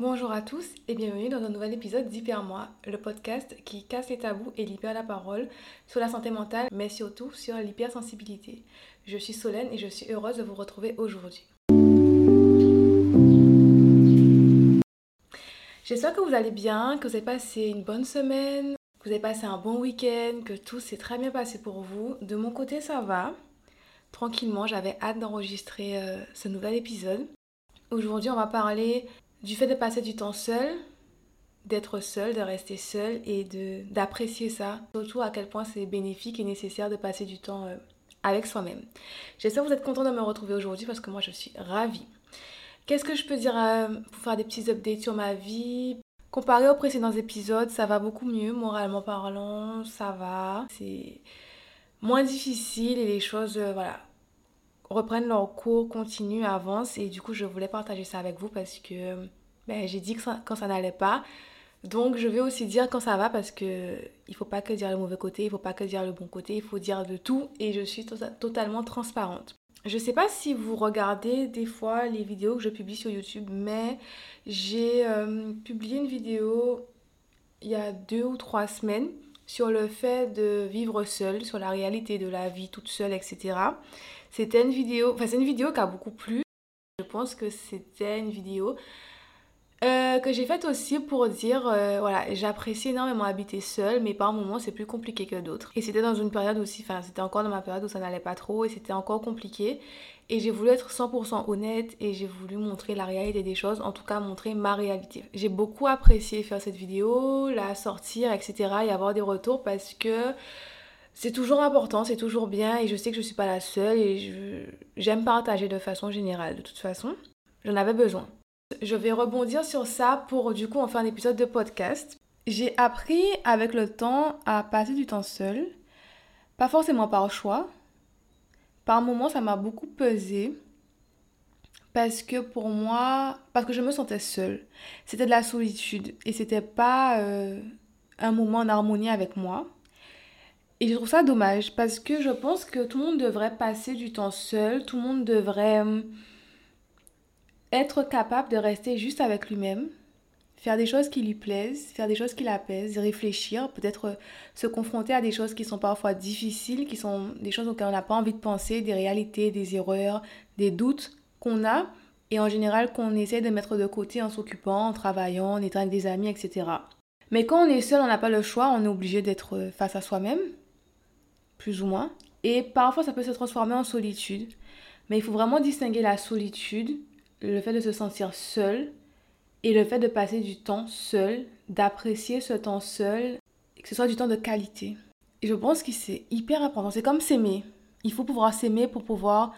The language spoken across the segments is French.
Bonjour à tous et bienvenue dans un nouvel épisode d'Hyper Moi, le podcast qui casse les tabous et libère la parole sur la santé mentale, mais surtout sur l'hypersensibilité. Je suis Solène et je suis heureuse de vous retrouver aujourd'hui. J'espère que vous allez bien, que vous avez passé une bonne semaine, que vous avez passé un bon week-end, que tout s'est très bien passé pour vous. De mon côté, ça va. Tranquillement, j'avais hâte d'enregistrer euh, ce nouvel épisode. Aujourd'hui, on va parler du fait de passer du temps seul, d'être seul, de rester seul et de d'apprécier ça. Surtout à quel point c'est bénéfique et nécessaire de passer du temps euh, avec soi-même. J'espère que vous êtes content de me retrouver aujourd'hui parce que moi je suis ravie. Qu'est-ce que je peux dire euh, pour faire des petits updates sur ma vie? Comparé aux précédents épisodes, ça va beaucoup mieux, moralement parlant, ça va. C'est moins difficile et les choses, euh, voilà, reprennent leur cours, continuent, avancent. Et du coup, je voulais partager ça avec vous parce que ben, j'ai dit que quand ça n'allait pas. Donc, je vais aussi dire quand ça va parce que il faut pas que dire le mauvais côté, il faut pas que dire le bon côté, il faut dire de tout. Et je suis tota-, totalement transparente. Je sais pas si vous regardez des fois les vidéos que je publie sur YouTube, mais j'ai euh, publié une vidéo il y a deux ou trois semaines sur le fait de vivre seule, sur la réalité de la vie toute seule, etc. C'était une vidéo, enfin c'est une vidéo qui a beaucoup plu. Je pense que c'était une vidéo euh, que j'ai faite aussi pour dire, euh, voilà, j'apprécie énormément habiter seule, mais par moments c'est plus compliqué que d'autres. Et c'était dans une période aussi, enfin c'était encore dans ma période où ça n'allait pas trop et c'était encore compliqué. Et j'ai voulu être 100% honnête et j'ai voulu montrer la réalité des choses, en tout cas montrer ma réalité. J'ai beaucoup apprécié faire cette vidéo, la sortir, etc. et avoir des retours parce que c'est toujours important, c'est toujours bien et je sais que je ne suis pas la seule et j'aime partager de façon générale de toute façon. J'en avais besoin. Je vais rebondir sur ça pour du coup en faire un épisode de podcast. J'ai appris avec le temps à passer du temps seul, pas forcément par choix. Par moments, ça m'a beaucoup pesé parce que pour moi, parce que je me sentais seule. C'était de la solitude et c'était pas euh, un moment en harmonie avec moi. Et je trouve ça dommage parce que je pense que tout le monde devrait passer du temps seul, tout le monde devrait euh, être capable de rester juste avec lui-même, faire des choses qui lui plaisent, faire des choses qui l'apaisent, réfléchir, peut-être euh, se confronter à des choses qui sont parfois difficiles, qui sont des choses auxquelles on n'a pas envie de penser, des réalités, des erreurs, des doutes qu'on a et en général qu'on essaie de mettre de côté en s'occupant, en travaillant, en étant avec des amis, etc. Mais quand on est seul, on n'a pas le choix, on est obligé d'être euh, face à soi-même, plus ou moins. Et parfois, ça peut se transformer en solitude. Mais il faut vraiment distinguer la solitude, le fait de se sentir seul, et le fait de passer du temps seul, d'apprécier ce temps seul, que ce soit du temps de qualité. Et je pense que c'est hyper important. C'est comme s'aimer. Il faut pouvoir s'aimer pour pouvoir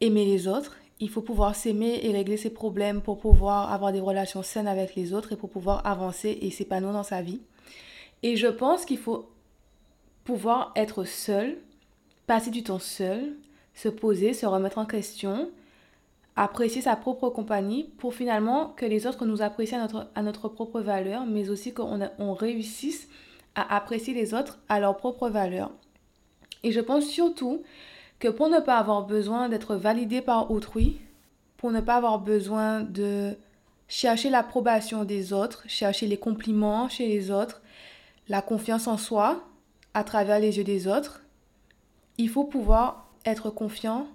aimer les autres. Il faut pouvoir s'aimer et régler ses problèmes pour pouvoir avoir des relations saines avec les autres et pour pouvoir avancer et s'épanouir dans sa vie. Et je pense qu'il faut pouvoir être seul, passer du temps seul, se poser, se remettre en question, apprécier sa propre compagnie pour finalement que les autres nous apprécient à notre, à notre propre valeur, mais aussi qu'on on réussisse à apprécier les autres à leur propre valeur. Et je pense surtout que pour ne pas avoir besoin d'être validé par autrui, pour ne pas avoir besoin de chercher l'approbation des autres, chercher les compliments chez les autres, la confiance en soi, à travers les yeux des autres, il faut pouvoir être confiant.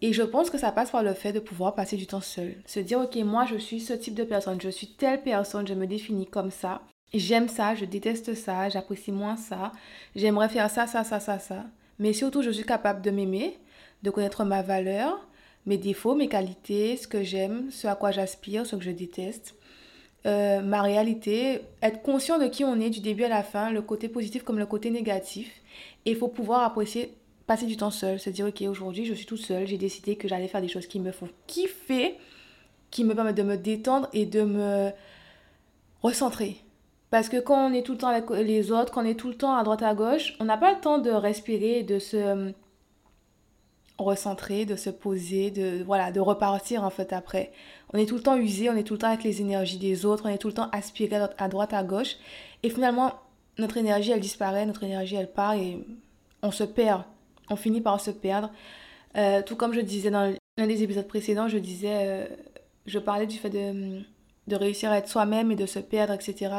Et je pense que ça passe par le fait de pouvoir passer du temps seul. Se dire, ok, moi je suis ce type de personne, je suis telle personne, je me définis comme ça. J'aime ça, je déteste ça, j'apprécie moins ça, j'aimerais faire ça, ça, ça, ça, ça. Mais surtout, je suis capable de m'aimer, de connaître ma valeur, mes défauts, mes qualités, ce que j'aime, ce à quoi j'aspire, ce que je déteste. Euh, ma réalité, être conscient de qui on est du début à la fin, le côté positif comme le côté négatif. Et il faut pouvoir apprécier, passer du temps seul, se dire, ok, aujourd'hui je suis tout seul, j'ai décidé que j'allais faire des choses qui me font kiffer, qui me permettent de me détendre et de me recentrer. Parce que quand on est tout le temps avec les autres, quand on est tout le temps à droite à gauche, on n'a pas le temps de respirer, de se recentrer, de se poser, de, voilà, de repartir en fait après. On est tout le temps usé, on est tout le temps avec les énergies des autres, on est tout le temps aspiré à droite, à gauche. Et finalement, notre énergie, elle disparaît, notre énergie, elle part et on se perd. On finit par se perdre. Euh, tout comme je disais dans l'un des épisodes précédents, je disais, euh, je parlais du fait de, de réussir à être soi-même et de se perdre, etc.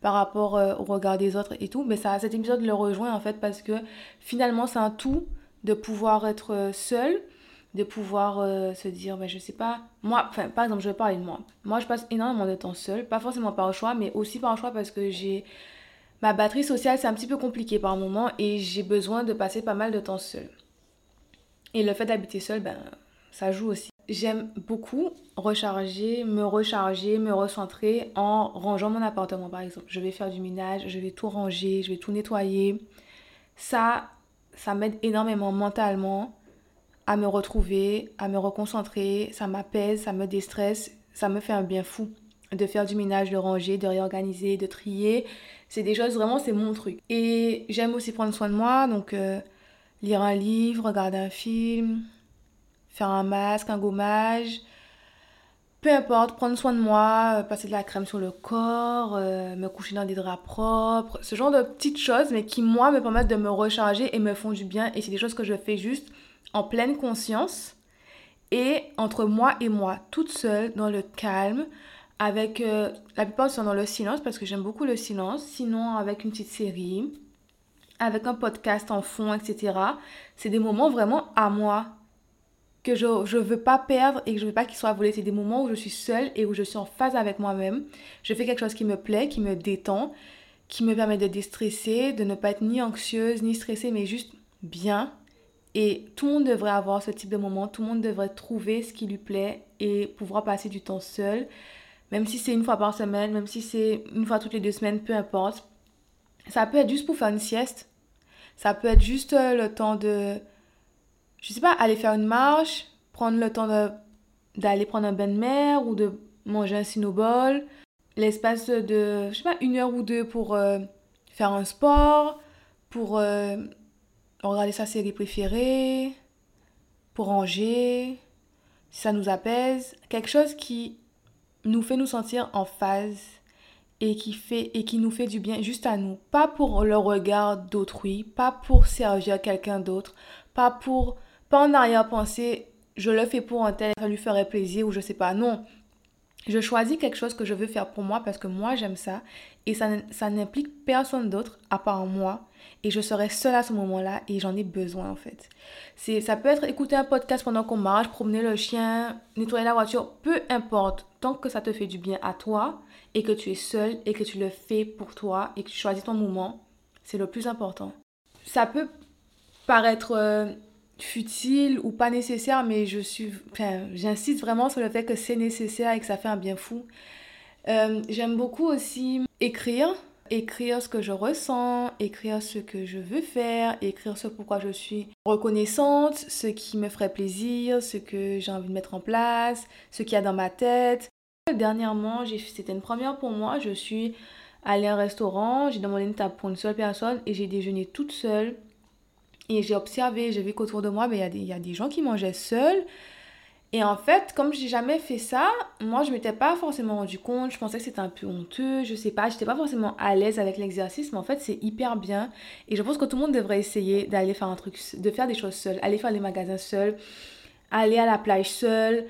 par rapport euh, au regard des autres et tout. Mais ça, cet épisode le rejoint en fait parce que finalement c'est un tout de pouvoir être euh, seul, de pouvoir euh, se dire, ben, je sais pas, moi, enfin par exemple je vais parler de moi. Moi je passe énormément de temps seul, pas forcément par choix, mais aussi par choix parce que j'ai... Ma batterie sociale c'est un petit peu compliqué par moment et j'ai besoin de passer pas mal de temps seul. Et le fait d'habiter seul, ben, ça joue aussi. J'aime beaucoup recharger, me recharger, me recentrer en rangeant mon appartement par exemple. Je vais faire du ménage, je vais tout ranger, je vais tout nettoyer. Ça, ça m'aide énormément mentalement à me retrouver, à me reconcentrer, ça m'apaise, ça me déstresse, ça me fait un bien fou de faire du ménage, de ranger, de réorganiser, de trier. C'est des choses vraiment, c'est mon truc. Et j'aime aussi prendre soin de moi, donc euh, lire un livre, regarder un film, faire un masque, un gommage, peu importe, prendre soin de moi, euh, passer de la crème sur le corps, euh, me coucher dans des draps propres, ce genre de petites choses, mais qui, moi, me permettent de me recharger et me font du bien. Et c'est des choses que je fais juste en pleine conscience et entre moi et moi, toute seule, dans le calme, avec euh, la plupart sont dans le silence parce que j'aime beaucoup le silence, sinon avec une petite série, avec un podcast en fond, etc. C'est des moments vraiment à moi que je ne veux pas perdre et que je veux pas qu'il soit volé. C'est des moments où je suis seule et où je suis en phase avec moi-même. Je fais quelque chose qui me plaît, qui me détend, qui me permet de déstresser, de ne pas être ni anxieuse, ni stressée, mais juste bien. Et tout le monde devrait avoir ce type de moment. Tout le monde devrait trouver ce qui lui plaît et pouvoir passer du temps seul. Même si c'est une fois par semaine, même si c'est une fois toutes les deux semaines, peu importe. Ça peut être juste pour faire une sieste. Ça peut être juste euh, le temps de je sais pas, aller faire une marche, prendre le temps d'aller prendre un bain de mer ou de manger un cinnobol, l'espace de, je sais pas, une heure ou deux pour euh, faire un sport, pour euh, regarder sa série préférée, pour ranger, si ça nous apaise, quelque chose qui nous fait nous sentir en phase et qui fait et qui nous fait du bien juste à nous, pas pour le regard d'autrui, pas pour servir quelqu'un d'autre, pas pour pas en arrière-pensée, je le fais pour un tel, ça lui ferait plaisir ou je sais pas. Non. Je choisis quelque chose que je veux faire pour moi parce que moi j'aime ça et ça, ça n'implique personne d'autre à part moi et je serai seule à ce moment-là et j'en ai besoin en fait. C'est ça peut être écouter un podcast pendant qu'on marche, promener le chien, nettoyer la voiture, peu importe, tant que ça te fait du bien à toi et que tu es seule et que tu le fais pour toi et que tu choisis ton moment, c'est le plus important. Ça peut paraître euh, futile ou pas nécessaire, mais je suis, j'insiste vraiment sur le fait que c'est nécessaire et que ça fait un bien fou. Euh, j'aime beaucoup aussi écrire, écrire ce que je ressens, écrire ce que je veux faire, écrire ce pourquoi je suis reconnaissante, ce qui me ferait plaisir, ce que j'ai envie de mettre en place, ce qu'il y a dans ma tête. Dernièrement, c'était une première pour moi, je suis allée à un restaurant, j'ai demandé une table pour une seule personne et j'ai déjeuné toute seule et j'ai observé, j'ai vu qu'autour de moi, ben, il y, a des gens qui mangeaient seuls. Et en fait, comme j'ai jamais fait ça, moi je m'étais pas forcément rendu compte, je pensais que c'était un peu honteux, je sais pas, j'étais pas forcément à l'aise avec l'exercice, mais en fait c'est hyper bien. Et je pense que tout le monde devrait essayer d'aller faire un truc, de faire des choses seul, aller faire les magasins seul, aller à la plage seul,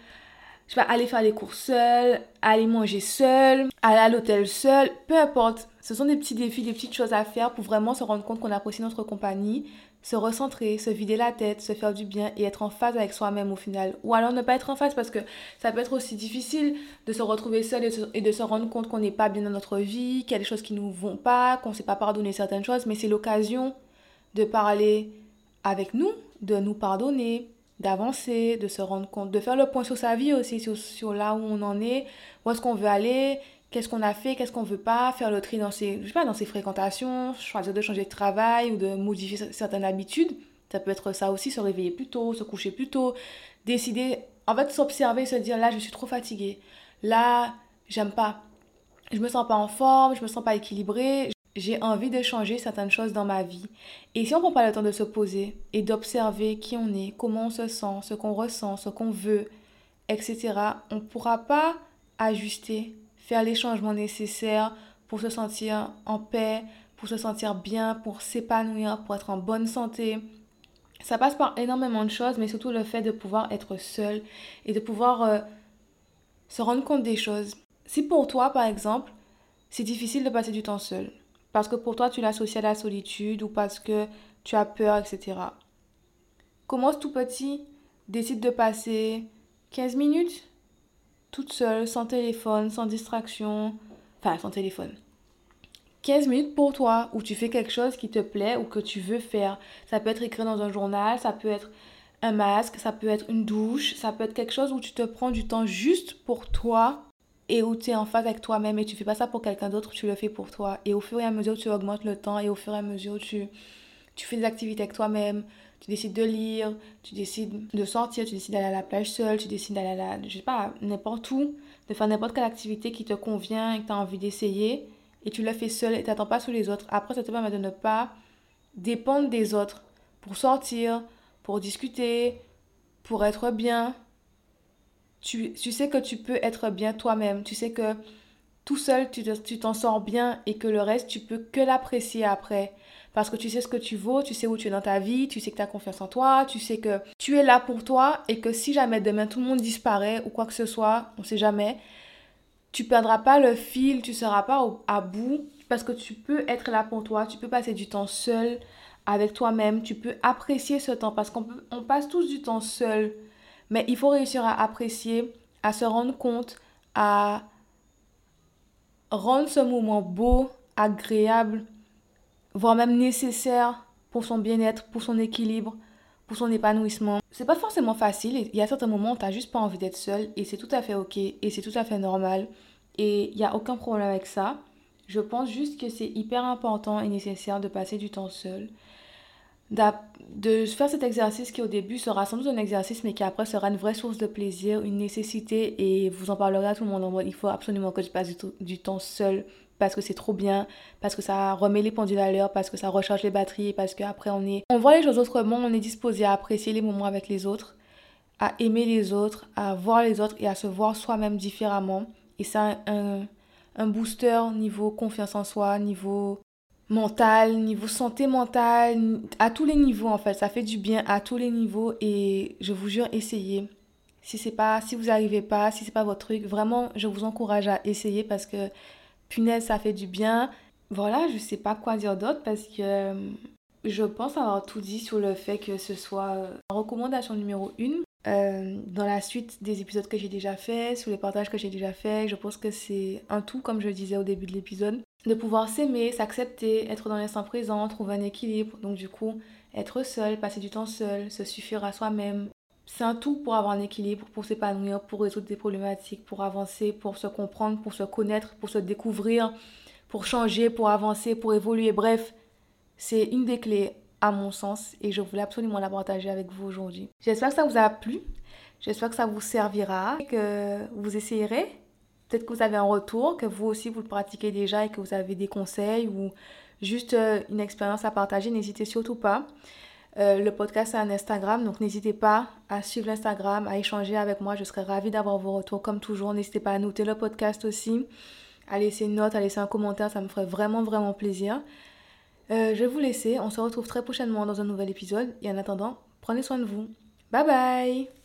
je sais pas, aller faire les courses seul, aller manger seul, aller à l'hôtel seul, peu importe. Ce sont des petits défis, des petites choses à faire pour vraiment se rendre compte qu'on apprécie notre compagnie, se recentrer, se vider la tête, se faire du bien et être en phase avec soi-même au final. Ou alors ne pas être en phase parce que ça peut être aussi difficile de se retrouver seul et, de se rendre compte qu'on n'est pas bien dans notre vie, qu'il y a des choses qui ne nous vont pas, qu'on ne sait pas pardonner certaines choses, mais c'est l'occasion de parler avec nous, de nous pardonner, d'avancer, de se rendre compte, de faire le point sur sa vie aussi, sur, sur là où on en est, où est-ce qu'on veut aller, qu'est-ce qu'on a fait, qu'est-ce qu'on veut pas, faire le tri dans ses, je sais pas, dans ses fréquentations, choisir de changer de travail ou de modifier certaines habitudes. Ça peut être ça aussi, se réveiller plus tôt, se coucher plus tôt, décider, en fait, s'observer, se dire là, je suis trop fatiguée, là, j'aime pas, je me sens pas en forme, je me sens pas équilibrée, j'ai envie de changer certaines choses dans ma vie. Et si on prend pas le temps de se poser et d'observer qui on est, comment on se sent, ce qu'on ressent, ce qu'on veut, etc., on pourra pas ajuster faire les changements nécessaires pour se sentir en paix, pour se sentir bien, pour s'épanouir, pour être en bonne santé. Ça passe par énormément de choses, mais surtout le fait de pouvoir être seul et de pouvoir euh, se rendre compte des choses. Si pour toi, par exemple, c'est difficile de passer du temps seul, parce que pour toi, tu l'associes à la solitude ou parce que tu as peur, etc. Commence tout petit, décide de passer 15 minutes toute seule, sans téléphone, sans distraction, enfin sans téléphone. 15 minutes pour toi, où tu fais quelque chose qui te plaît ou que tu veux faire. Ça peut être écrit dans un journal, ça peut être un masque, ça peut être une douche, ça peut être quelque chose où tu te prends du temps juste pour toi et où tu es en phase avec toi-même et tu fais pas ça pour quelqu'un d'autre, tu le fais pour toi. Et au fur et à mesure, tu augmentes le temps et au fur et à mesure, tu, tu fais des activités avec toi-même, tu décides de lire, tu décides de sortir, tu décides d'aller à la plage seule, tu décides d'aller à la, je sais pas, n'importe où, de faire n'importe quelle activité qui te convient et que tu as envie d'essayer et tu le fais seul et tu n'attends pas sur les autres. Après, ça te permet de ne pas dépendre des autres pour sortir, pour discuter, pour être bien. Tu, tu sais que tu peux être bien toi-même. Tu sais que tout seul, tu t'en sors bien et que le reste, tu peux que l'apprécier après. Parce que tu sais ce que tu vaux, tu sais où tu es dans ta vie, tu sais que tu as confiance en toi, tu sais que tu es là pour toi et que si jamais demain tout le monde disparaît ou quoi que ce soit, on sait jamais, tu perdras pas le fil, tu seras pas à bout parce que tu peux être là pour toi, tu peux passer du temps seul avec toi-même, tu peux apprécier ce temps parce qu'on on passe tous du temps seul. Mais il faut réussir à apprécier, à se rendre compte, à rendre ce moment beau, agréable, voire même nécessaire pour son bien-être, pour son équilibre, pour son épanouissement. C'est pas forcément facile. Il y a certains moments où t'as juste pas envie d'être seul et c'est tout à fait ok et c'est tout à fait normal et il y a aucun problème avec ça. Je pense juste que c'est hyper important et nécessaire de passer du temps seul de faire cet exercice qui au début sera sans doute un exercice mais qui après sera une vraie source de plaisir, une nécessité et vous en parlerez à tout le monde en mode il faut absolument que je passe du, temps seul parce que c'est trop bien, parce que ça remet les pendules à l'heure, parce que ça recharge les batteries, parce qu'après on est... On voit les choses autrement, on est disposé à apprécier les moments avec les autres, à aimer les autres, à voir les autres et à se voir soi-même différemment. Et c'est un, un booster niveau confiance en soi, niveau mental, niveau santé mentale, à tous les niveaux en fait. Ça fait du bien à tous les niveaux et je vous jure, essayez. Si c'est pas, si vous n'arrivez pas, si c'est pas votre truc, vraiment, je vous encourage à essayer parce que punaise, ça fait du bien. Voilà, je sais pas quoi dire d'autre parce que euh, je pense avoir tout dit sur le fait que ce soit euh, recommandation numéro 1. Euh, dans la suite des épisodes que j'ai déjà fait, sur les partages que j'ai déjà fait, je pense que c'est un tout, comme je le disais au début de l'épisode de pouvoir s'aimer, s'accepter, être dans l'instant présent, trouver un équilibre. Donc du coup, être seul, passer du temps seul, se suffire à soi-même. C'est un tout pour avoir un équilibre, pour s'épanouir, pour résoudre des problématiques, pour avancer, pour se comprendre, pour se connaître, pour se découvrir, pour changer, pour avancer, pour évoluer. Bref, c'est une des clés à mon sens et je voulais absolument la partager avec vous aujourd'hui. J'espère que ça vous a plu. J'espère que ça vous servira, que vous essayerez Peut-être que vous avez un retour, que vous aussi vous le pratiquez déjà et que vous avez des conseils ou juste euh, une expérience à partager, n'hésitez surtout pas. Euh, le podcast a un Instagram, donc n'hésitez pas à suivre l'Instagram, à échanger avec moi. Je serais ravie d'avoir vos retours comme toujours. N'hésitez pas à noter le podcast aussi, à laisser une note, à laisser un commentaire, ça me ferait vraiment vraiment plaisir. Euh, je vais vous laisser, on se retrouve très prochainement dans un nouvel épisode et en attendant, prenez soin de vous. Bye bye